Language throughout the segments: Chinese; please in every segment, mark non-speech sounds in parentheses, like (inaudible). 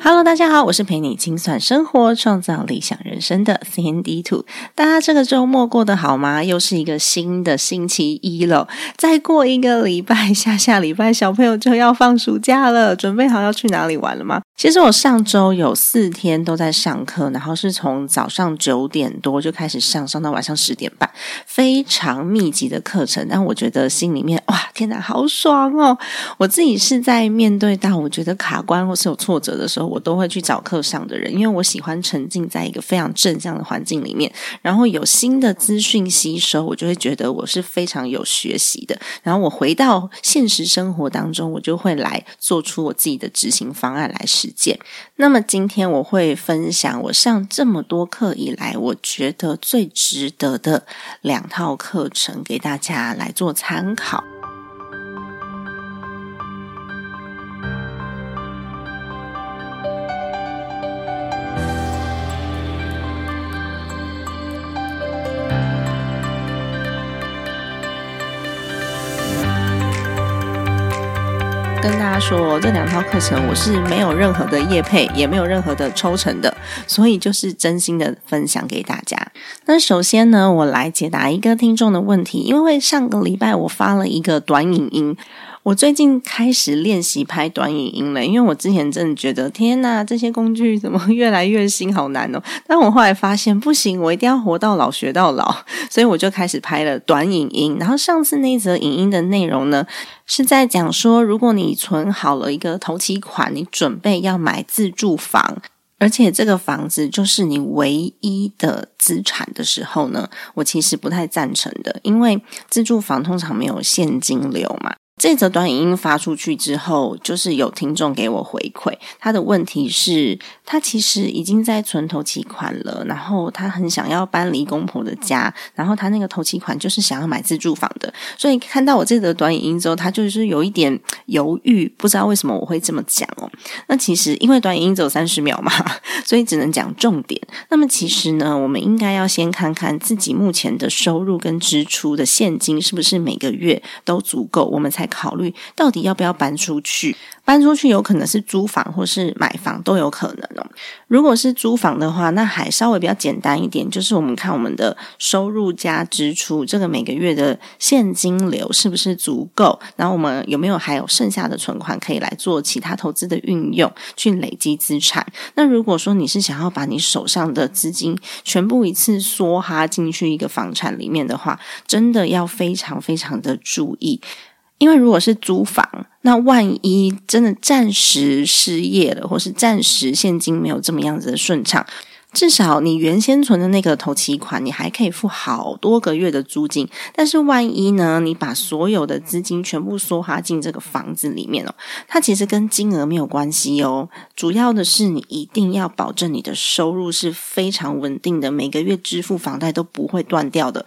Hello，大家好，我是陪你精算生活、创造理想人生的 Sandy Two。大家这个周末过得好吗？又是一个新的星期一了。再过一个礼拜，下下礼拜小朋友就要放暑假了，准备好要去哪里玩了吗？其实我上周有四天都在上课，然后是从早上九点多就开始上，上到晚上十点半，非常密集的课程。但我觉得心里面哇，天哪，好爽哦！我自己是在面对到我觉得卡关或是有挫折的时候。我都会去找课上的人，因为我喜欢沉浸在一个非常正向的环境里面，然后有新的资讯吸收，我就会觉得我是非常有学习的。然后我回到现实生活当中，我就会来做出我自己的执行方案来实践。那么今天我会分享我上这么多课以来，我觉得最值得的两套课程给大家来做参考。跟大家说，这两套课程我是没有任何的业配，也没有任何的抽成的，所以就是真心的分享给大家。那首先呢，我来解答一个听众的问题，因为上个礼拜我发了一个短影音。我最近开始练习拍短影音了，因为我之前真的觉得天呐，这些工具怎么 (laughs) 越来越新，好难哦！但我后来发现不行，我一定要活到老学到老，所以我就开始拍了短影音。然后上次那则影音的内容呢，是在讲说，如果你存好了一个头期款，你准备要买自住房，而且这个房子就是你唯一的资产的时候呢，我其实不太赞成的，因为自住房通常没有现金流嘛。这则短影音发出去之后，就是有听众给我回馈，他的问题是，他其实已经在存头期款了，然后他很想要搬离公婆的家，然后他那个头期款就是想要买自住房的，所以看到我这则短影音之后，他就是有一点犹豫，不知道为什么我会这么讲哦。那其实因为短影音只有三十秒嘛，所以只能讲重点。那么其实呢，我们应该要先看看自己目前的收入跟支出的现金是不是每个月都足够，我们才。考虑到底要不要搬出去？搬出去有可能是租房或是买房都有可能哦。如果是租房的话，那还稍微比较简单一点，就是我们看我们的收入加支出，这个每个月的现金流是不是足够？然后我们有没有还有剩下的存款可以来做其他投资的运用，去累积资产？那如果说你是想要把你手上的资金全部一次梭哈进去一个房产里面的话，真的要非常非常的注意。因为如果是租房，那万一真的暂时失业了，或是暂时现金没有这么样子的顺畅。至少你原先存的那个头期款，你还可以付好多个月的租金。但是万一呢，你把所有的资金全部梭哈进这个房子里面哦，它其实跟金额没有关系哦。主要的是你一定要保证你的收入是非常稳定的，每个月支付房贷都不会断掉的，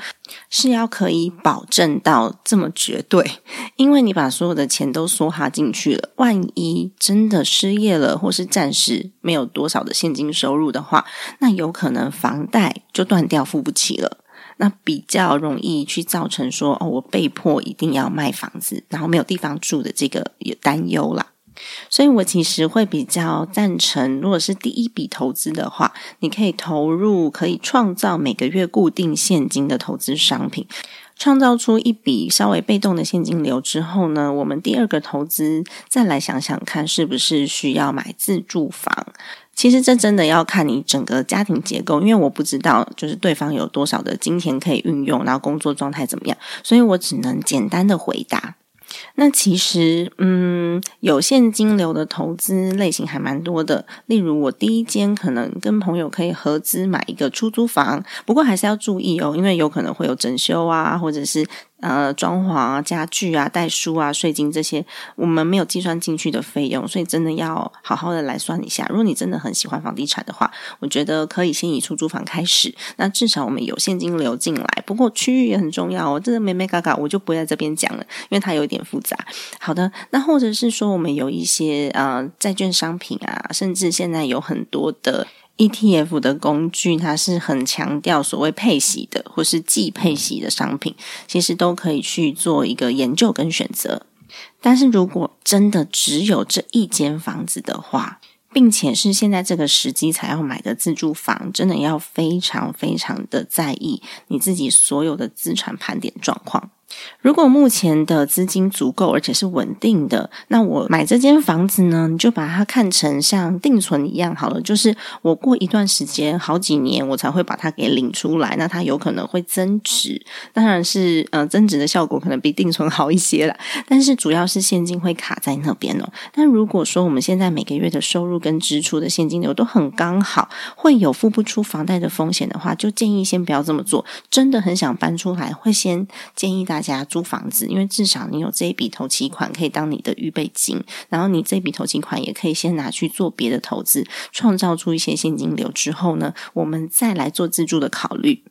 是要可以保证到这么绝对。因为你把所有的钱都梭哈进去了，万一真的失业了，或是暂时没有多少的现金收入的话，那有可能房贷就断掉，付不起了，那比较容易去造成说哦，我被迫一定要卖房子，然后没有地方住的这个有担忧啦。所以我其实会比较赞成，如果是第一笔投资的话，你可以投入可以创造每个月固定现金的投资商品，创造出一笔稍微被动的现金流之后呢，我们第二个投资再来想想看，是不是需要买自住房。其实这真的要看你整个家庭结构，因为我不知道就是对方有多少的金钱可以运用，然后工作状态怎么样，所以我只能简单的回答。那其实，嗯，有现金流的投资类型还蛮多的，例如我第一间可能跟朋友可以合资买一个出租房，不过还是要注意哦，因为有可能会有整修啊，或者是呃装潢啊、家具啊、带书啊、税金这些，我们没有计算进去的费用，所以真的要好好的来算一下。如果你真的很喜欢房地产的话，我觉得可以先以出租房开始，那至少我们有现金流进来。不过区域也很重要哦，这个美美嘎嘎我就不会在这边讲了，因为它有一点复杂。好的，那或者是说我们有一些呃债券商品啊，甚至现在有很多的。ETF 的工具，它是很强调所谓配息的，或是既配息的商品，其实都可以去做一个研究跟选择。但是如果真的只有这一间房子的话，并且是现在这个时机才要买的自住房，真的要非常非常的在意你自己所有的资产盘点状况。如果目前的资金足够，而且是稳定的，那我买这间房子呢，你就把它看成像定存一样好了。就是我过一段时间，好几年，我才会把它给领出来。那它有可能会增值，当然是呃增值的效果可能比定存好一些了。但是主要是现金会卡在那边哦。但如果说我们现在每个月的收入跟支出的现金流都很刚好，会有付不出房贷的风险的话，就建议先不要这么做。真的很想搬出来，会先建议大大。家租房子，因为至少你有这一笔投期款可以当你的预备金，然后你这笔投期款也可以先拿去做别的投资，创造出一些现金流之后呢，我们再来做自住的考虑。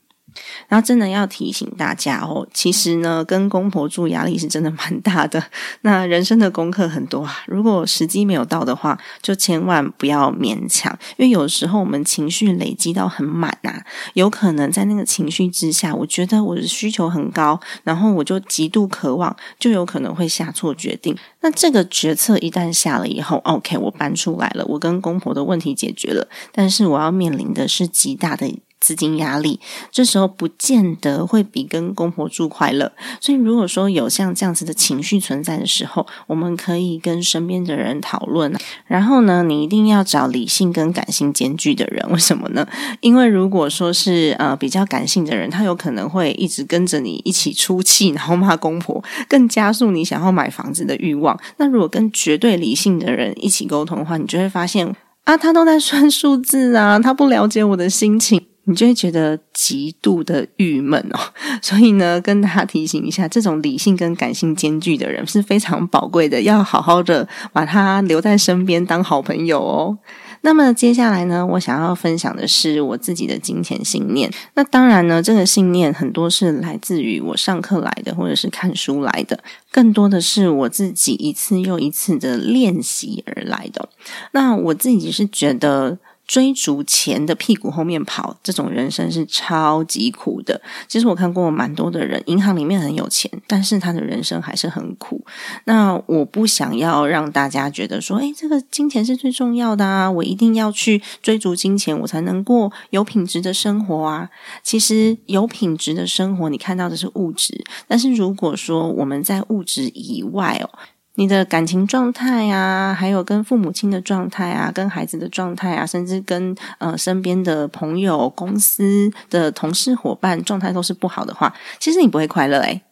然后真的要提醒大家哦，其实呢，跟公婆住压力是真的蛮大的。那人生的功课很多啊，如果时机没有到的话，就千万不要勉强，因为有时候我们情绪累积到很满呐，有可能在那个情绪之下，我觉得我的需求很高，然后我就极度渴望，就有可能会下错决定。那这个决策一旦下了以后，OK，我搬出来了，我跟公婆的问题解决了，但是我要面临的是极大的。资金压力，这时候不见得会比跟公婆住快乐。所以，如果说有像这样子的情绪存在的时候，我们可以跟身边的人讨论。然后呢，你一定要找理性跟感性兼具的人。为什么呢？因为如果说是呃比较感性的人，他有可能会一直跟着你一起出气，(laughs) 然后骂公婆，更加速你想要买房子的欲望。那如果跟绝对理性的人一起沟通的话，你就会发现啊，他都在算数字啊，他不了解我的心情。你就会觉得极度的郁闷哦，所以呢，跟大家提醒一下，这种理性跟感性兼具的人是非常宝贵的，要好好的把他留在身边当好朋友哦。那么接下来呢，我想要分享的是我自己的金钱信念。那当然呢，这个信念很多是来自于我上课来的，或者是看书来的，更多的是我自己一次又一次的练习而来的。那我自己是觉得。追逐钱的屁股后面跑，这种人生是超级苦的。其实我看过蛮多的人，银行里面很有钱，但是他的人生还是很苦。那我不想要让大家觉得说，哎，这个金钱是最重要的啊，我一定要去追逐金钱，我才能过有品质的生活啊。其实有品质的生活，你看到的是物质，但是如果说我们在物质以外哦。你的感情状态啊，还有跟父母亲的状态啊，跟孩子的状态啊，甚至跟呃身边的朋友、公司的同事、伙伴状态都是不好的话，其实你不会快乐诶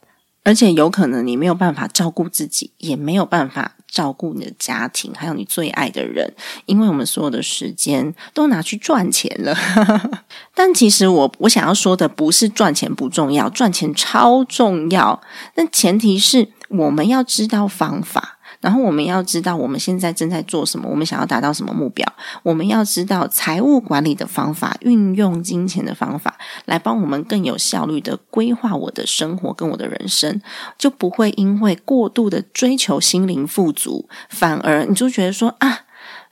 而且有可能你没有办法照顾自己，也没有办法照顾你的家庭，还有你最爱的人，因为我们所有的时间都拿去赚钱了。(laughs) 但其实我我想要说的不是赚钱不重要，赚钱超重要，但前提是。我们要知道方法，然后我们要知道我们现在正在做什么，我们想要达到什么目标。我们要知道财务管理的方法，运用金钱的方法，来帮我们更有效率的规划我的生活跟我的人生，就不会因为过度的追求心灵富足，反而你就觉得说啊，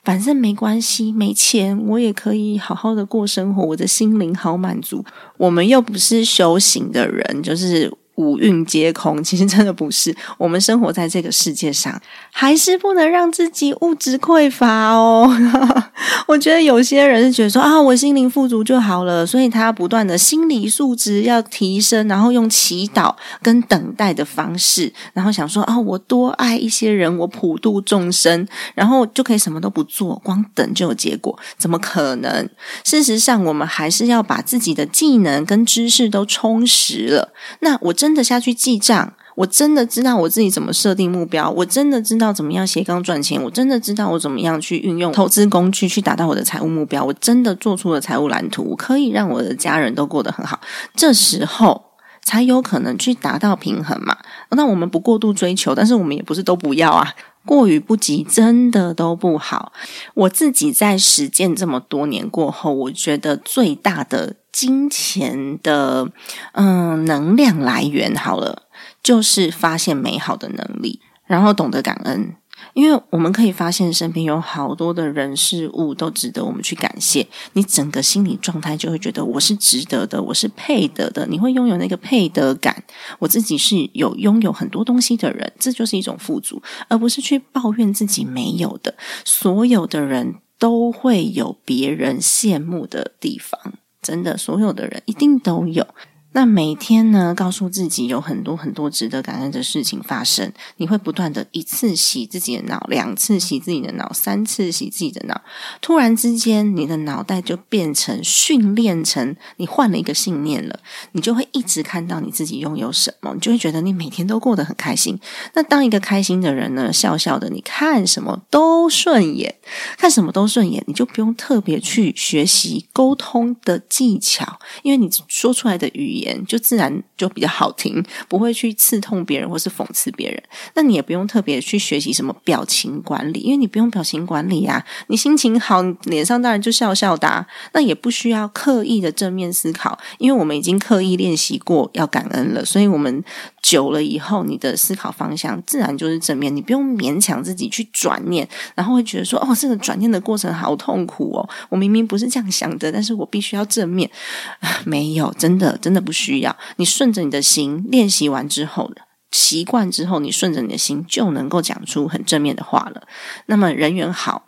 反正没关系，没钱我也可以好好的过生活，我的心灵好满足。我们又不是修行的人，就是。五蕴皆空，其实真的不是。我们生活在这个世界上，还是不能让自己物质匮乏哦。(laughs) 我觉得有些人是觉得说啊，我心灵富足就好了，所以他不断的心理素质要提升，然后用祈祷跟等待的方式，然后想说啊，我多爱一些人，我普度众生，然后就可以什么都不做，光等就有结果？怎么可能？事实上，我们还是要把自己的技能跟知识都充实了。那我。真的下去记账，我真的知道我自己怎么设定目标，我真的知道怎么样斜杠赚钱，我真的知道我怎么样去运用投资工具去达到我的财务目标，我真的做出了财务蓝图，可以让我的家人都过得很好。这时候。才有可能去达到平衡嘛。那我们不过度追求，但是我们也不是都不要啊。过于不及，真的都不好。我自己在实践这么多年过后，我觉得最大的金钱的嗯能量来源，好了，就是发现美好的能力，然后懂得感恩。因为我们可以发现，身边有好多的人事物都值得我们去感谢。你整个心理状态就会觉得我是值得的，我是配得的。你会拥有那个配得感。我自己是有拥有很多东西的人，这就是一种富足，而不是去抱怨自己没有的。所有的人都会有别人羡慕的地方，真的，所有的人一定都有。那每天呢，告诉自己有很多很多值得感恩的事情发生，你会不断的一次洗自己的脑，两次洗自己的脑，三次洗自己的脑。突然之间，你的脑袋就变成训练成你换了一个信念了，你就会一直看到你自己拥有什么，你就会觉得你每天都过得很开心。那当一个开心的人呢，笑笑的，你看什么都顺眼，看什么都顺眼，你就不用特别去学习沟通的技巧，因为你说出来的语言。就自然就比较好听，不会去刺痛别人或是讽刺别人。那你也不用特别去学习什么表情管理，因为你不用表情管理啊。你心情好，脸上当然就笑笑哒。那也不需要刻意的正面思考，因为我们已经刻意练习过要感恩了，所以我们久了以后，你的思考方向自然就是正面。你不用勉强自己去转念，然后会觉得说：“哦，这个转念的过程好痛苦哦，我明明不是这样想的，但是我必须要正面。(laughs) ”没有，真的，真的不。需要你顺着你的心练习完之后，习惯之后，你顺着你的心就能够讲出很正面的话了。那么人缘好，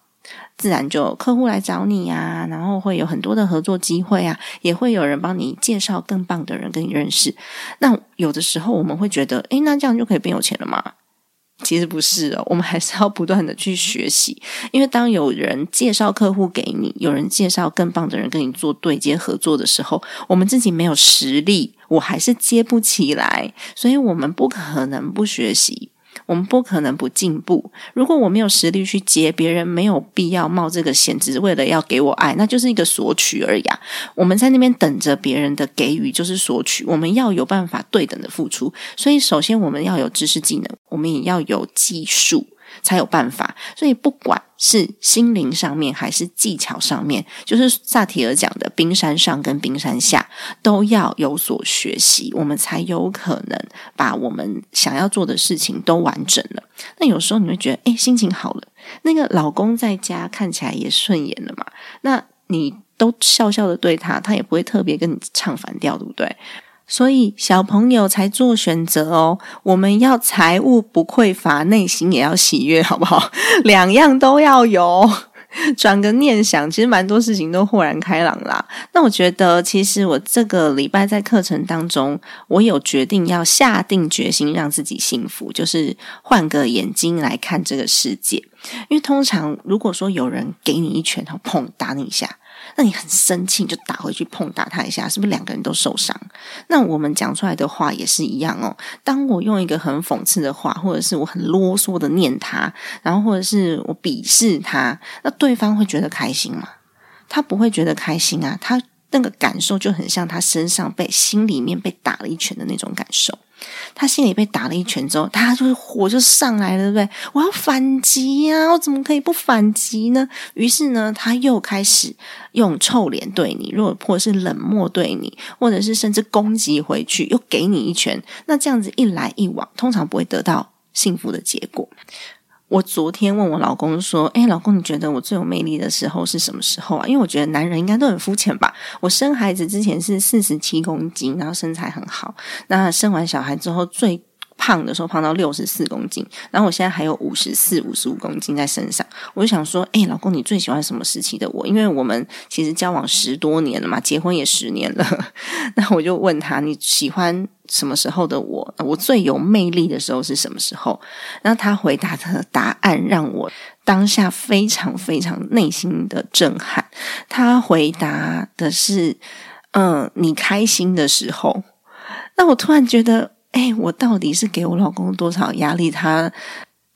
自然就客户来找你呀，然后会有很多的合作机会啊，也会有人帮你介绍更棒的人跟你认识。那有的时候我们会觉得，诶，那这样就可以变有钱了吗？其实不是哦，我们还是要不断的去学习，因为当有人介绍客户给你，有人介绍更棒的人跟你做对接合作的时候，我们自己没有实力，我还是接不起来，所以我们不可能不学习。我们不可能不进步。如果我没有实力去接别人，没有必要冒这个险，只是为了要给我爱，那就是一个索取而已。啊。我们在那边等着别人的给予，就是索取。我们要有办法对等的付出，所以首先我们要有知识技能，我们也要有技术。才有办法，所以不管是心灵上面还是技巧上面，就是萨提尔讲的冰山上跟冰山下都要有所学习，我们才有可能把我们想要做的事情都完整了。那有时候你会觉得，哎，心情好了，那个老公在家看起来也顺眼了嘛？那你都笑笑的对他，他也不会特别跟你唱反调，对不对？所以小朋友才做选择哦。我们要财务不匮乏，内心也要喜悦，好不好？(laughs) 两样都要有。(laughs) 转个念想，其实蛮多事情都豁然开朗啦。那我觉得，其实我这个礼拜在课程当中，我有决定要下定决心让自己幸福，就是换个眼睛来看这个世界。因为通常如果说有人给你一拳头，砰打你一下。那你很生气，就打回去碰打他一下，是不是两个人都受伤？那我们讲出来的话也是一样哦。当我用一个很讽刺的话，或者是我很啰嗦的念他，然后或者是我鄙视他，那对方会觉得开心吗？他不会觉得开心啊，他那个感受就很像他身上被心里面被打了一拳的那种感受。他心里被打了一拳之后，他就是火就上来了，对不对？我要反击呀！我怎么可以不反击呢？于是呢，他又开始用臭脸对你，如果或是冷漠对你，或者是甚至攻击回去，又给你一拳。那这样子一来一往，通常不会得到幸福的结果。我昨天问我老公说：“哎，老公，你觉得我最有魅力的时候是什么时候啊？”因为我觉得男人应该都很肤浅吧。我生孩子之前是四十七公斤，然后身材很好。那生完小孩之后最。胖的时候胖到六十四公斤，然后我现在还有五十四、五十五公斤在身上。我就想说，哎，老公，你最喜欢什么时期的我？因为我们其实交往十多年了嘛，结婚也十年了。(laughs) 那我就问他，你喜欢什么时候的我？我最有魅力的时候是什么时候？然后他回答的答案让我当下非常非常内心的震撼。他回答的是，嗯，你开心的时候。那我突然觉得。哎，我到底是给我老公多少压力？他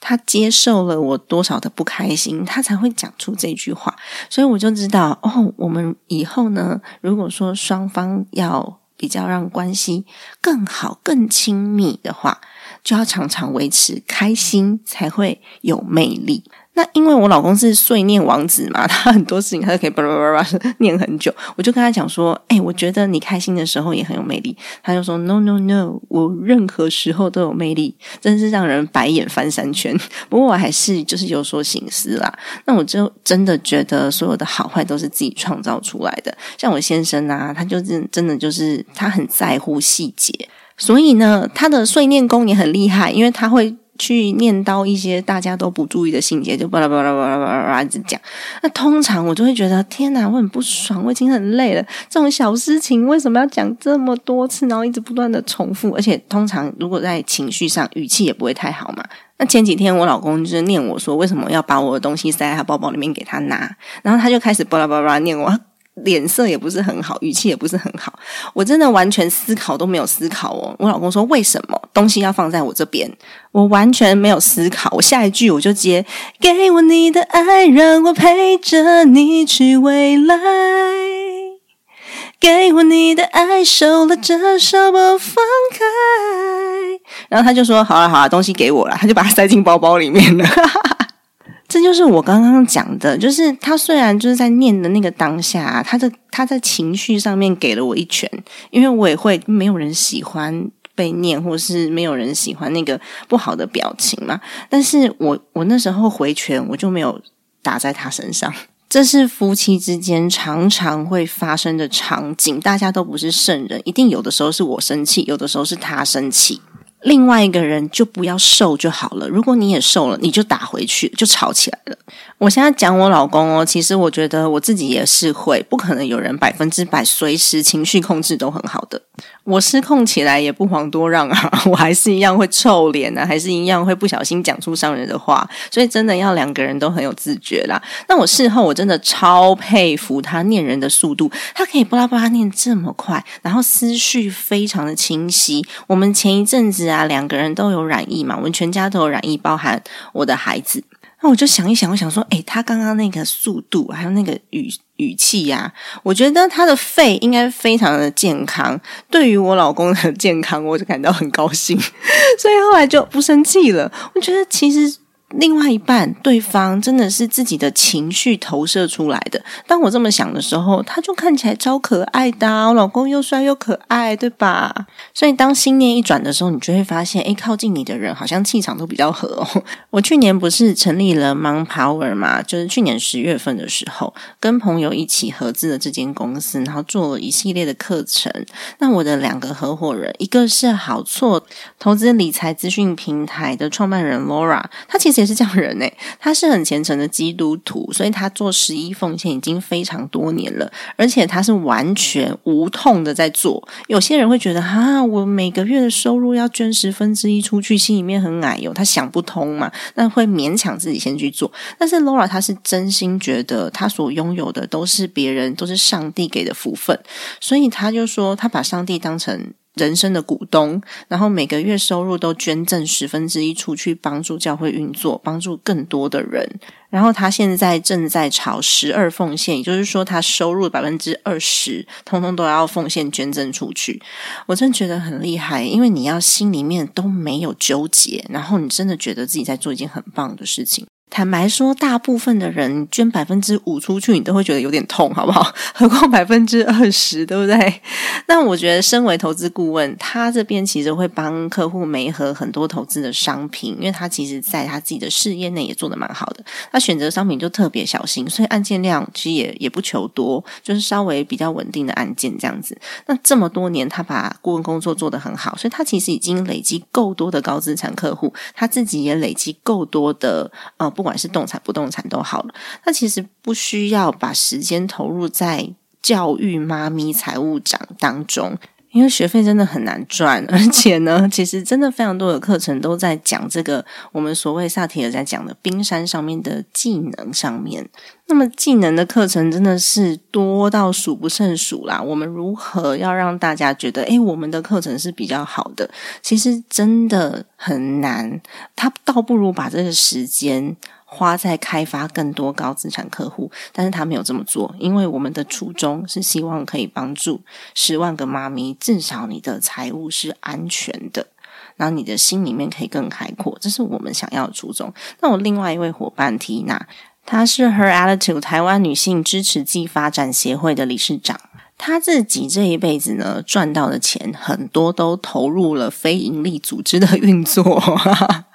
他接受了我多少的不开心，他才会讲出这句话。所以我就知道，哦，我们以后呢，如果说双方要比较让关系更好、更亲密的话，就要常常维持开心，才会有魅力。那因为我老公是碎念王子嘛，(laughs) 他很多事情他都可以叭叭叭叭念很久。我就跟他讲说：“哎，我觉得你开心的时候也很有魅力。”他就说：“No No No，我任何时候都有魅力。”真是让人白眼翻三圈。(laughs) 不过我还是就是有所醒思啦。那我就真的觉得所有的好坏都是自己创造出来的。像我先生啊，他就是真的就是他很在乎细节，所以呢，他的碎念功也很厉害，因为他会。去念叨一些大家都不注意的细节，就巴拉巴拉巴拉巴拉一直讲。那通常我就会觉得，天哪，我很不爽，我已经很累了。这种小事情为什么要讲这么多次，然后一直不断的重复？而且通常如果在情绪上，语气也不会太好嘛。那前几天我老公就是念我说，为什么要把我的东西塞在他包包里面给他拿？然后他就开始巴拉巴拉念我。脸色也不是很好，语气也不是很好，我真的完全思考都没有思考哦。我老公说：“为什么东西要放在我这边？”我完全没有思考，我下一句我就接：“给我你的爱，让我陪着你去未来。给我你的爱，收了这手不放开。”然后他就说：“好了好了，东西给我了。”他就把它塞进包包里面了。这就是我刚刚讲的，就是他虽然就是在念的那个当下，他的他在情绪上面给了我一拳，因为我也会没有人喜欢被念，或是没有人喜欢那个不好的表情嘛。但是我我那时候回拳，我就没有打在他身上。这是夫妻之间常常会发生的场景，大家都不是圣人，一定有的时候是我生气，有的时候是他生气。另外一个人就不要受就好了。如果你也受了，你就打回去，就吵起来了。我现在讲我老公哦，其实我觉得我自己也是会，不可能有人百分之百随时情绪控制都很好的。我失控起来也不遑多让啊，我还是一样会臭脸啊，还是一样会不小心讲出伤人的话，所以真的要两个人都很有自觉啦。那我事后我真的超佩服他念人的速度，他可以巴拉巴拉念这么快，然后思绪非常的清晰。我们前一阵子啊，两个人都有染疫嘛，我们全家都有染疫，包含我的孩子。那我就想一想，我想说，诶，他刚刚那个速度，还有那个语语气呀，我觉得他的肺应该非常的健康。对于我老公的健康，我就感到很高兴，(laughs) 所以后来就不生气了。我觉得其实。另外一半，对方真的是自己的情绪投射出来的。当我这么想的时候，他就看起来超可爱的。我老公又帅又可爱，对吧？所以当心念一转的时候，你就会发现，哎，靠近你的人好像气场都比较合哦。(laughs) 我去年不是成立了 Mon Power 嘛？就是去年十月份的时候，跟朋友一起合资的这间公司，然后做了一系列的课程。那我的两个合伙人，一个是好错投资理财资讯平台的创办人 Laura，他其实。也是这样人诶，他是很虔诚的基督徒，所以他做十一奉献已经非常多年了，而且他是完全无痛的在做。有些人会觉得啊，我每个月的收入要捐十分之一出去，心里面很矮哟，他想不通嘛，那会勉强自己先去做。但是 Laura 他是真心觉得他所拥有的都是别人，都是上帝给的福分，所以他就说他把上帝当成。人生的股东，然后每个月收入都捐赠十分之一出去帮助教会运作，帮助更多的人。然后他现在正在朝十二奉献，也就是说，他收入百分之二十，通通都要奉献捐赠出去。我真觉得很厉害，因为你要心里面都没有纠结，然后你真的觉得自己在做一件很棒的事情。坦白说，大部分的人捐百分之五出去，你都会觉得有点痛，好不好？(laughs) 何况百分之二十，对不对？(laughs) 那我觉得，身为投资顾问，他这边其实会帮客户媒合很多投资的商品，因为他其实在他自己的事业内也做得蛮好的。他选择商品就特别小心，所以案件量其实也也不求多，就是稍微比较稳定的案件这样子。那这么多年，他把顾问工作做得很好，所以他其实已经累积够多的高资产客户，他自己也累积够多的呃。不管是动产、不动产都好了，那其实不需要把时间投入在教育妈咪财务长当中，因为学费真的很难赚，而 (laughs) 且呢，其实真的非常多的课程都在讲这个我们所谓萨提尔在讲的冰山上面的技能上面。那么技能的课程真的是多到数不胜数啦。我们如何要让大家觉得，诶，我们的课程是比较好的？其实真的很难。他倒不如把这个时间花在开发更多高资产客户，但是他没有这么做，因为我们的初衷是希望可以帮助十万个妈咪，至少你的财务是安全的，然后你的心里面可以更开阔，这是我们想要的初衷。那我另外一位伙伴缇娜，她是 Her Attitude 台湾女性支持暨发展协会的理事长。她自己这一辈子呢，赚到的钱很多都投入了非营利组织的运作。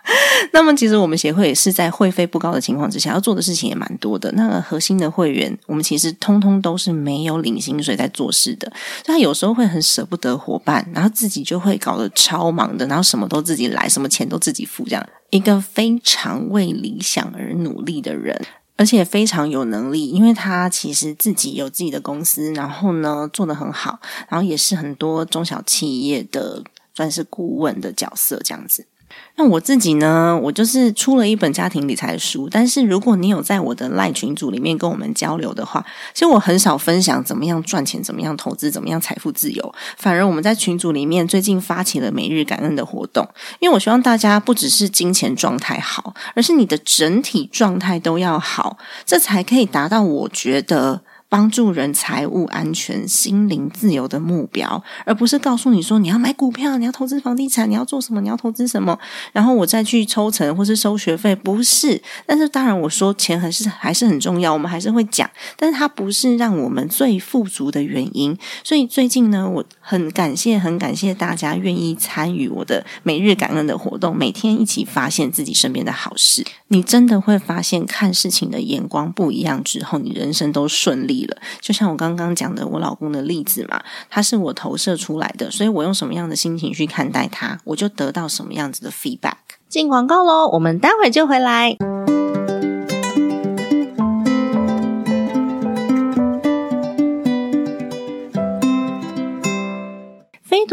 (laughs) 那么，其实我们协会也是在会费不高的情况之下，要做的事情也蛮多的。那个核心的会员，我们其实通通都是没有领薪水在做事的。他有时候会很舍不得伙伴，然后自己就会搞得超忙的，然后什么都自己来，什么钱都自己付，这样一个非常为理想而努力的人。而且非常有能力，因为他其实自己有自己的公司，然后呢做得很好，然后也是很多中小企业的算是顾问的角色这样子。那我自己呢？我就是出了一本家庭理财书，但是如果你有在我的赖群组里面跟我们交流的话，其实我很少分享怎么样赚钱、怎么样投资、怎么样财富自由。反而我们在群组里面最近发起了每日感恩的活动，因为我希望大家不只是金钱状态好，而是你的整体状态都要好，这才可以达到我觉得。帮助人财务安全、心灵自由的目标，而不是告诉你说你要买股票、你要投资房地产、你要做什么、你要投资什么，然后我再去抽成或是收学费。不是，但是当然我说钱还是还是很重要，我们还是会讲，但是它不是让我们最富足的原因。所以最近呢，我很感谢、很感谢大家愿意参与我的每日感恩的活动，每天一起发现自己身边的好事。你真的会发现，看事情的眼光不一样之后，你人生都顺利。就像我刚刚讲的，我老公的例子嘛，他是我投射出来的，所以我用什么样的心情去看待他，我就得到什么样子的 feedback。进广告喽，我们待会就回来。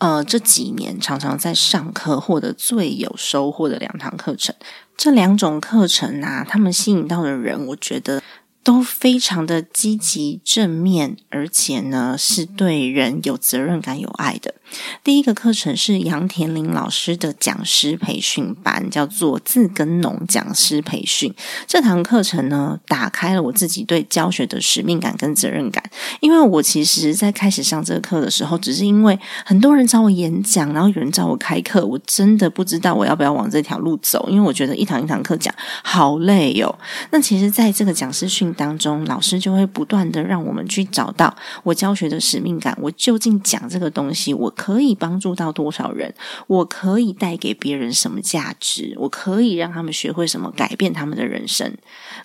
呃，这几年常常在上课获得最有收获的两堂课程，这两种课程啊，他们吸引到的人，我觉得。都非常的积极正面，而且呢是对人有责任感、有爱的。第一个课程是杨田林老师的讲师培训班，叫做自耕农讲师培训。这堂课程呢，打开了我自己对教学的使命感跟责任感。因为我其实，在开始上这个课的时候，只是因为很多人找我演讲，然后有人找我开课，我真的不知道我要不要往这条路走，因为我觉得一堂一堂课讲好累哟。那其实，在这个讲师训当中，老师就会不断的让我们去找到我教学的使命感。我究竟讲这个东西，我可以帮助到多少人，我可以带给别人什么价值，我可以让他们学会什么，改变他们的人生，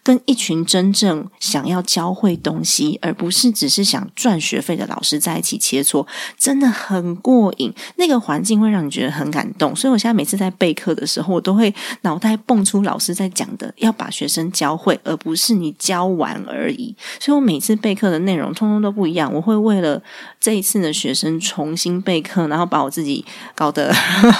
跟一群真正想要教会东西，而不是只是想赚学费的老师在一起切磋，真的很过瘾。那个环境会让你觉得很感动，所以我现在每次在备课的时候，我都会脑袋蹦出老师在讲的，要把学生教会，而不是你教完而已。所以我每次备课的内容通通都不一样，我会为了这一次的学生重新备课，然后把我自己搞得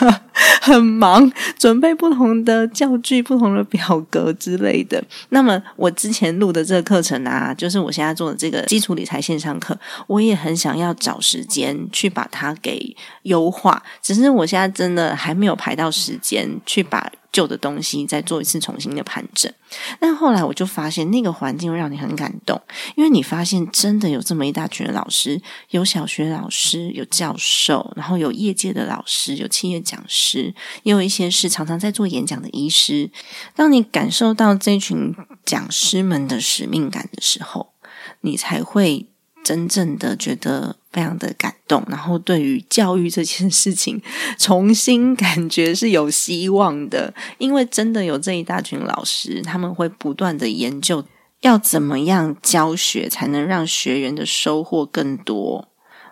(laughs) 很忙，准备不同的教具、不同的表格之类的。那么我之前录的这个课程啊，就是我现在做的这个基础理财线上课，我也很想要找时间去把它给优化，只是我现在真的还没有排到时间去把。旧的东西再做一次重新的盘整，但后来我就发现那个环境会让你很感动，因为你发现真的有这么一大群的老师，有小学老师，有教授，然后有业界的老师，有企业讲师，也有一些是常常在做演讲的医师。当你感受到这群讲师们的使命感的时候，你才会。真正的觉得非常的感动，然后对于教育这件事情，重新感觉是有希望的，因为真的有这一大群老师，他们会不断的研究要怎么样教学才能让学员的收获更多。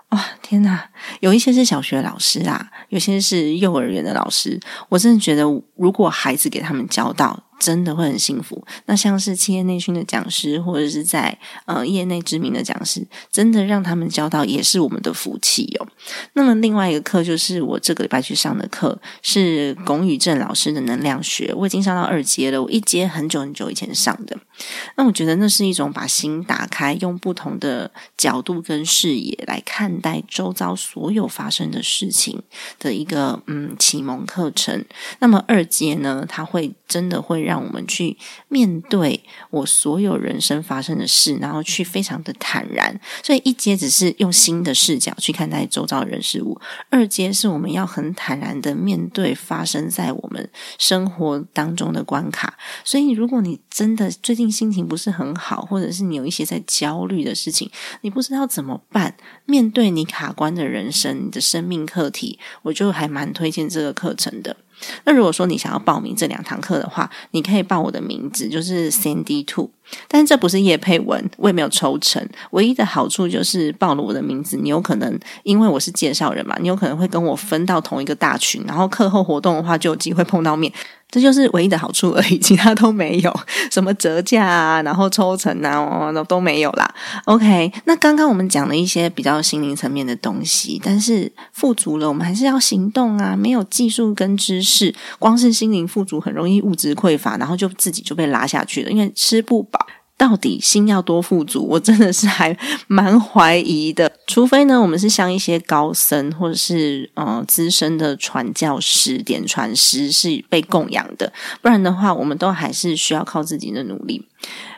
哇，天哪！有一些是小学老师啊，有些是幼儿园的老师，我真的觉得，如果孩子给他们教到。真的会很幸福。那像是企业内训的讲师，或者是在呃业内知名的讲师，真的让他们教到也是我们的福气哦。那么另外一个课就是我这个礼拜去上的课，是龚宇正老师的能量学。我已经上到二阶了，我一阶很久很久以前上的。那我觉得那是一种把心打开，用不同的角度跟视野来看待周遭所有发生的事情的一个嗯启蒙课程。那么二阶呢，它会真的会让我们去面对我所有人生发生的事，然后去非常的坦然。所以一阶只是用新的视角去看待周遭人事物，二阶是我们要很坦然的面对发生在我们生活当中的关卡。所以，如果你真的最近心情不是很好，或者是你有一些在焦虑的事情，你不知道怎么办，面对你卡关的人生、你的生命课题，我就还蛮推荐这个课程的。那如果说你想要报名这两堂课的话，你可以报我的名字，就是 Sandy Two，但是这不是叶佩文，我也没有抽成。唯一的好处就是报了我的名字，你有可能因为我是介绍人嘛，你有可能会跟我分到同一个大群，然后课后活动的话就有机会碰到面。这就是唯一的好处而已，其他都没有什么折价啊，然后抽成啊，都都没有啦。OK，那刚刚我们讲了一些比较心灵层面的东西，但是富足了，我们还是要行动啊。没有技术跟知识，光是心灵富足，很容易物质匮乏，然后就自己就被拉下去了，因为吃不饱。到底心要多富足？我真的是还蛮怀疑的。除非呢，我们是像一些高僧或者是呃资深的传教士、点传师是被供养的，不然的话，我们都还是需要靠自己的努力。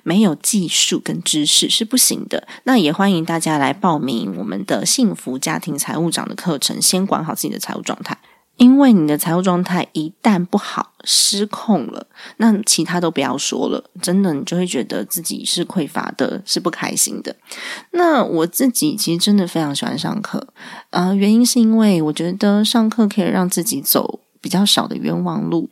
没有技术跟知识是不行的。那也欢迎大家来报名我们的幸福家庭财务长的课程，先管好自己的财务状态。因为你的财务状态一旦不好、失控了，那其他都不要说了，真的你就会觉得自己是匮乏的，是不开心的。那我自己其实真的非常喜欢上课，呃，原因是因为我觉得上课可以让自己走比较少的冤枉路。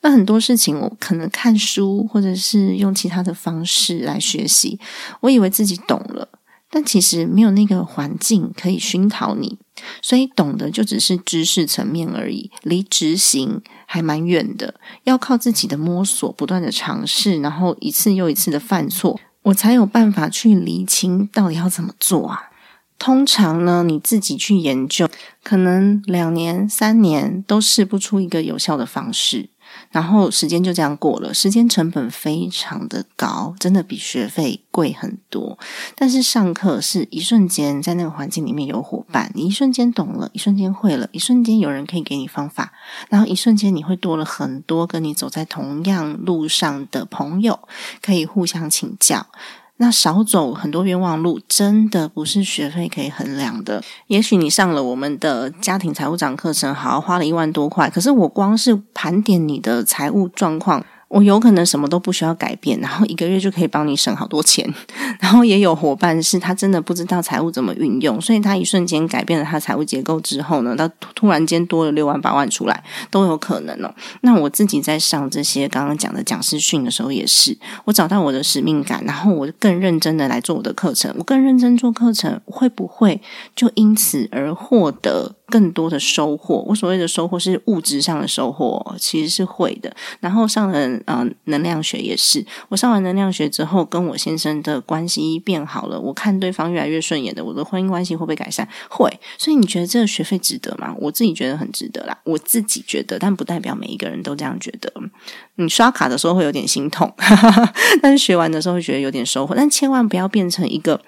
那很多事情我可能看书或者是用其他的方式来学习，我以为自己懂了。但其实没有那个环境可以熏陶你，所以懂的就只是知识层面而已，离执行还蛮远的。要靠自己的摸索，不断的尝试，然后一次又一次的犯错，我才有办法去厘清到底要怎么做啊。通常呢，你自己去研究，可能两年、三年都试不出一个有效的方式。然后时间就这样过了，时间成本非常的高，真的比学费贵很多。但是上课是一瞬间，在那个环境里面有伙伴，你一瞬间懂了，一瞬间会了，一瞬间有人可以给你方法，然后一瞬间你会多了很多跟你走在同样路上的朋友，可以互相请教。那少走很多冤枉路，真的不是学费可以衡量的。也许你上了我们的家庭财务长课程，好花了一万多块，可是我光是盘点你的财务状况，我有可能什么都不需要改变，然后一个月就可以帮你省好多钱。(laughs) 然后也有伙伴是他真的不知道财务怎么运用，所以他一瞬间改变了他财务结构之后呢，他突然间多了六万八万出来都有可能哦。那我自己在上这些刚刚讲的讲师训的时候，也是我找到我的使命感，然后我更认真的来做我的课程，我更认真做课程，会不会就因此而获得？更多的收获，我所谓的收获是物质上的收获，其实是会的。然后上了呃能量学也是，我上完能量学之后，跟我先生的关系变好了，我看对方越来越顺眼的，我的婚姻关系会不会改善？会。所以你觉得这个学费值得吗？我自己觉得很值得啦，我自己觉得，但不代表每一个人都这样觉得。你刷卡的时候会有点心痛，(laughs) 但是学完的时候会觉得有点收获，但千万不要变成一个。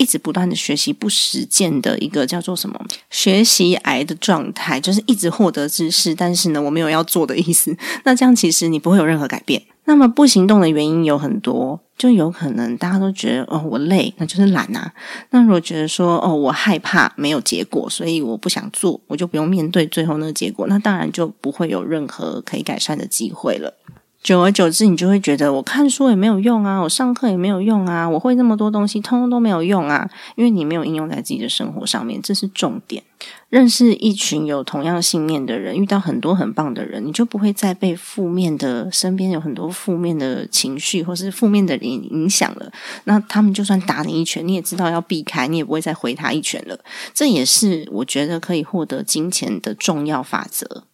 一直不断的学习不实践的一个叫做什么学习癌的状态，就是一直获得知识，但是呢，我没有要做的意思。那这样其实你不会有任何改变。那么不行动的原因有很多，就有可能大家都觉得哦，我累，那就是懒啊。那如果觉得说哦，我害怕没有结果，所以我不想做，我就不用面对最后那个结果，那当然就不会有任何可以改善的机会了。久而久之，你就会觉得我看书也没有用啊，我上课也没有用啊，我会那么多东西，通通都没有用啊，因为你没有应用在自己的生活上面，这是重点。认识一群有同样信念的人，遇到很多很棒的人，你就不会再被负面的身边有很多负面的情绪或是负面的人影响了。那他们就算打你一拳，你也知道要避开，你也不会再回他一拳了。这也是我觉得可以获得金钱的重要法则。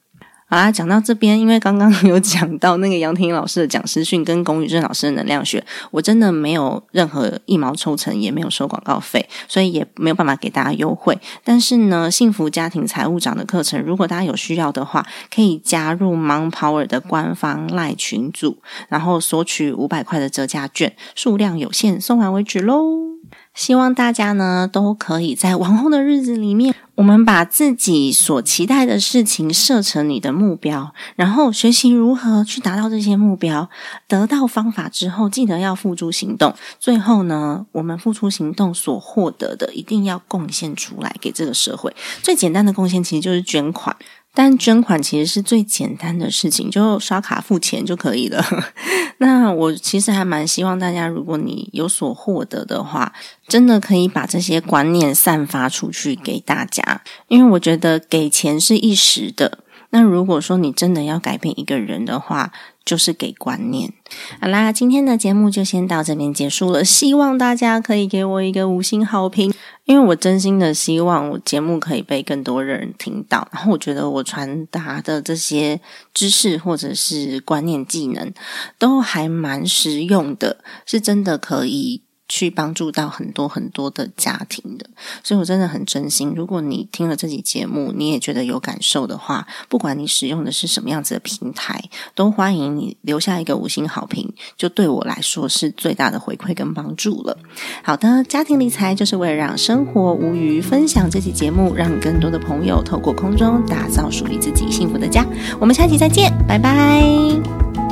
好啦，讲到这边，因为刚刚 (laughs) 有讲到那个杨婷老师的讲师训跟龚宇正老师的能量学，我真的没有任何一毛抽成，也没有收广告费，所以也没有办法给大家优惠。但是呢，幸福家庭财务长的课程，如果大家有需要的话，可以加入 Mon Power 的官方赖群组，然后索取五百块的折价券，数量有限，送完为止喽。希望大家呢都可以在往后的日子里面，我们把自己所期待的事情设成你的目标，然后学习如何去达到这些目标。得到方法之后，记得要付诸行动。最后呢，我们付出行动所获得的，一定要贡献出来给这个社会。最简单的贡献其实就是捐款。但捐款其实是最简单的事情，就刷卡付钱就可以了。(laughs) 那我其实还蛮希望大家，如果你有所获得的话，真的可以把这些观念散发出去给大家，因为我觉得给钱是一时的。那如果说你真的要改变一个人的话，就是给观念。好啦，今天的节目就先到这边结束了。希望大家可以给我一个五星好评，因为我真心的希望我节目可以被更多人听到。然后我觉得我传达的这些知识或者是观念、技能，都还蛮实用的，是真的可以。去帮助到很多很多的家庭的，所以我真的很真心。如果你听了这集节目，你也觉得有感受的话，不管你使用的是什么样子的平台，都欢迎你留下一个五星好评，就对我来说是最大的回馈跟帮助了。好的，家庭理财就是为了让生活无余，分享这期节目，让更多的朋友透过空中打造属于自己幸福的家。我们下期再见，拜拜。